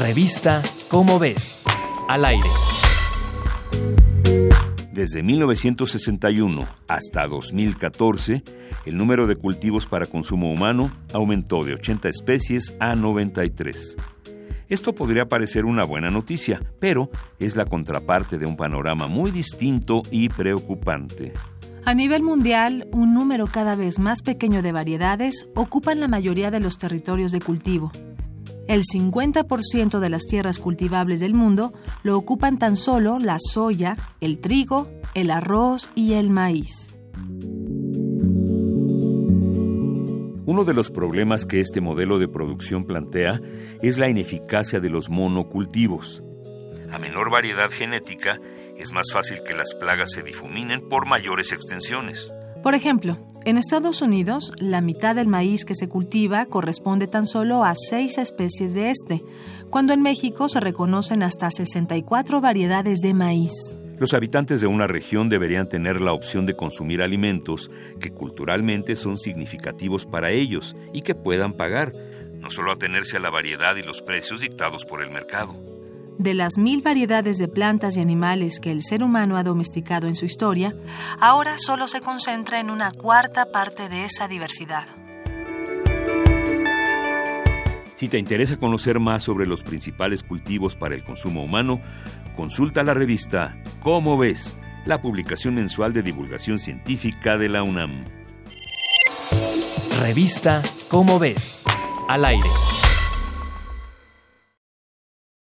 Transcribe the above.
Revista Cómo ves. Al aire. Desde 1961 hasta 2014, el número de cultivos para consumo humano aumentó de 80 especies a 93. Esto podría parecer una buena noticia, pero es la contraparte de un panorama muy distinto y preocupante. A nivel mundial, un número cada vez más pequeño de variedades ocupan la mayoría de los territorios de cultivo. El 50% de las tierras cultivables del mundo lo ocupan tan solo la soya, el trigo, el arroz y el maíz. Uno de los problemas que este modelo de producción plantea es la ineficacia de los monocultivos. A menor variedad genética, es más fácil que las plagas se difuminen por mayores extensiones. Por ejemplo, en Estados Unidos, la mitad del maíz que se cultiva corresponde tan solo a seis especies de este, cuando en México se reconocen hasta 64 variedades de maíz. Los habitantes de una región deberían tener la opción de consumir alimentos que culturalmente son significativos para ellos y que puedan pagar, no solo atenerse a la variedad y los precios dictados por el mercado. De las mil variedades de plantas y animales que el ser humano ha domesticado en su historia, ahora solo se concentra en una cuarta parte de esa diversidad. Si te interesa conocer más sobre los principales cultivos para el consumo humano, consulta la revista Cómo ves, la publicación mensual de divulgación científica de la UNAM. Revista Cómo ves, al aire.